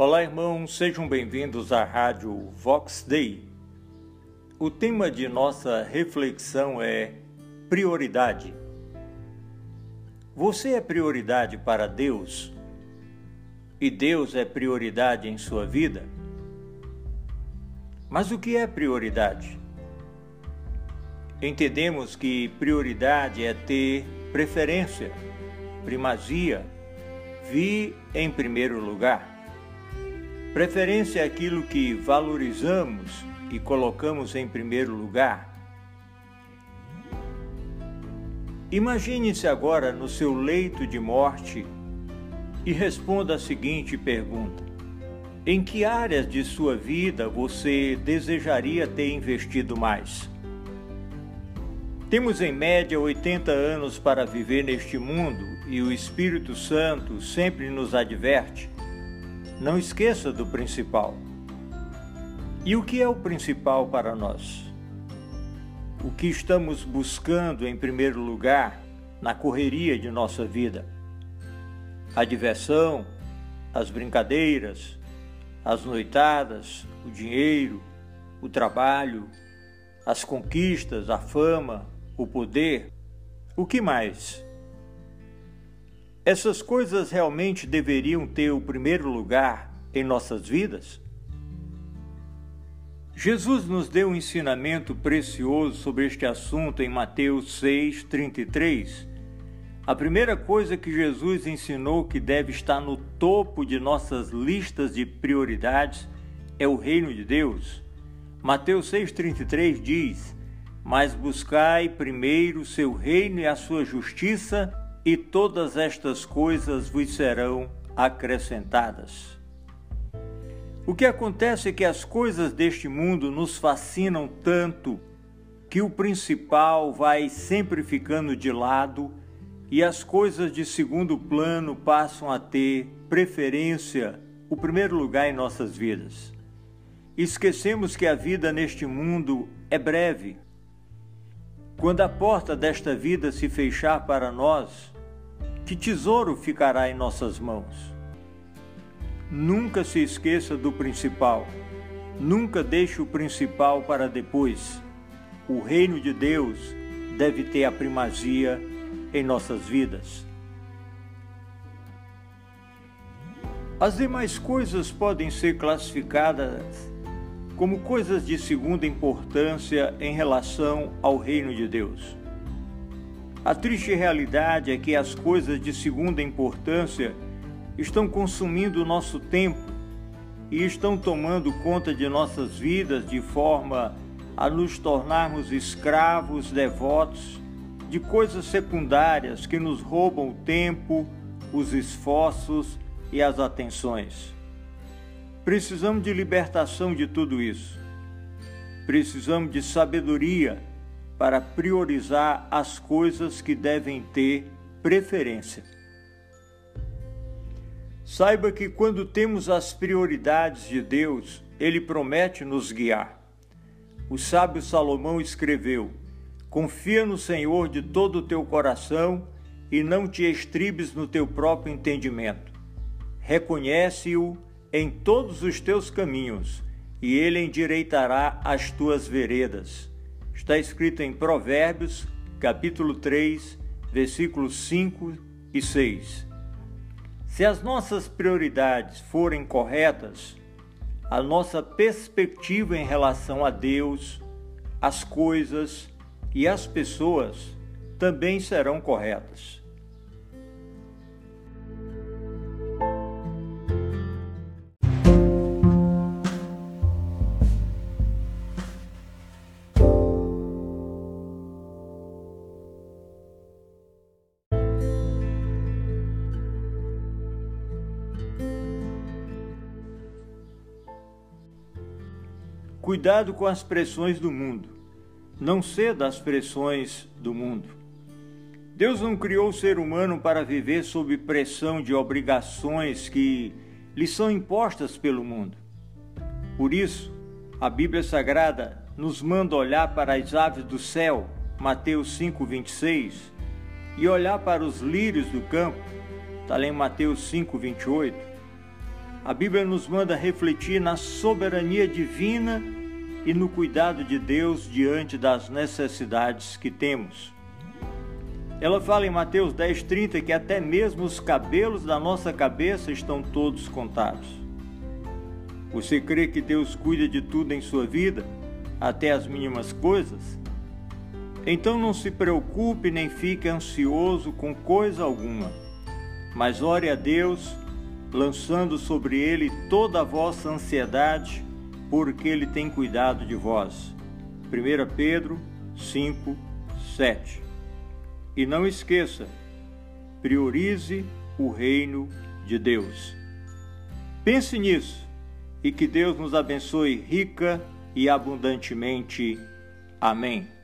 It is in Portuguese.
Olá, irmãos, sejam bem-vindos à Rádio Vox Day. O tema de nossa reflexão é prioridade. Você é prioridade para Deus e Deus é prioridade em sua vida? Mas o que é prioridade? Entendemos que prioridade é ter preferência, primazia, vir em primeiro lugar. Preferência é aquilo que valorizamos e colocamos em primeiro lugar. Imagine-se agora no seu leito de morte e responda a seguinte pergunta: Em que áreas de sua vida você desejaria ter investido mais? Temos em média 80 anos para viver neste mundo e o Espírito Santo sempre nos adverte não esqueça do principal. E o que é o principal para nós? O que estamos buscando em primeiro lugar na correria de nossa vida? A diversão, as brincadeiras, as noitadas, o dinheiro, o trabalho, as conquistas, a fama, o poder. O que mais? Essas coisas realmente deveriam ter o primeiro lugar em nossas vidas? Jesus nos deu um ensinamento precioso sobre este assunto em Mateus 6:33. A primeira coisa que Jesus ensinou que deve estar no topo de nossas listas de prioridades é o reino de Deus. Mateus 6:33 diz: "Mas buscai primeiro o seu reino e a sua justiça, e todas estas coisas vos serão acrescentadas. O que acontece é que as coisas deste mundo nos fascinam tanto que o principal vai sempre ficando de lado e as coisas de segundo plano passam a ter preferência, o primeiro lugar em nossas vidas. Esquecemos que a vida neste mundo é breve. Quando a porta desta vida se fechar para nós, que tesouro ficará em nossas mãos? Nunca se esqueça do principal. Nunca deixe o principal para depois. O reino de Deus deve ter a primazia em nossas vidas. As demais coisas podem ser classificadas como coisas de segunda importância em relação ao reino de Deus. A triste realidade é que as coisas de segunda importância estão consumindo o nosso tempo e estão tomando conta de nossas vidas de forma a nos tornarmos escravos devotos de coisas secundárias que nos roubam o tempo, os esforços e as atenções. Precisamos de libertação de tudo isso. Precisamos de sabedoria para priorizar as coisas que devem ter preferência. Saiba que quando temos as prioridades de Deus, Ele promete nos guiar. O sábio Salomão escreveu: Confia no Senhor de todo o teu coração e não te estribes no teu próprio entendimento. Reconhece-o em todos os teus caminhos, e ele endireitará as tuas veredas está escrito em Provérbios, capítulo 3, versículos 5 e 6. Se as nossas prioridades forem corretas, a nossa perspectiva em relação a Deus, as coisas e as pessoas também serão corretas. Cuidado com as pressões do mundo. Não ceda às pressões do mundo. Deus não criou o ser humano para viver sob pressão de obrigações que lhe são impostas pelo mundo. Por isso, a Bíblia Sagrada nos manda olhar para as aves do céu, Mateus 5:26, e olhar para os lírios do campo, está lá em Mateus 5:28. A Bíblia nos manda refletir na soberania divina e no cuidado de Deus diante das necessidades que temos. Ela fala em Mateus 10,30 que até mesmo os cabelos da nossa cabeça estão todos contados. Você crê que Deus cuida de tudo em sua vida, até as mínimas coisas? Então não se preocupe nem fique ansioso com coisa alguma, mas ore a Deus, lançando sobre Ele toda a vossa ansiedade, porque Ele tem cuidado de vós. 1 Pedro 5, 7. E não esqueça, priorize o reino de Deus. Pense nisso e que Deus nos abençoe rica e abundantemente. Amém.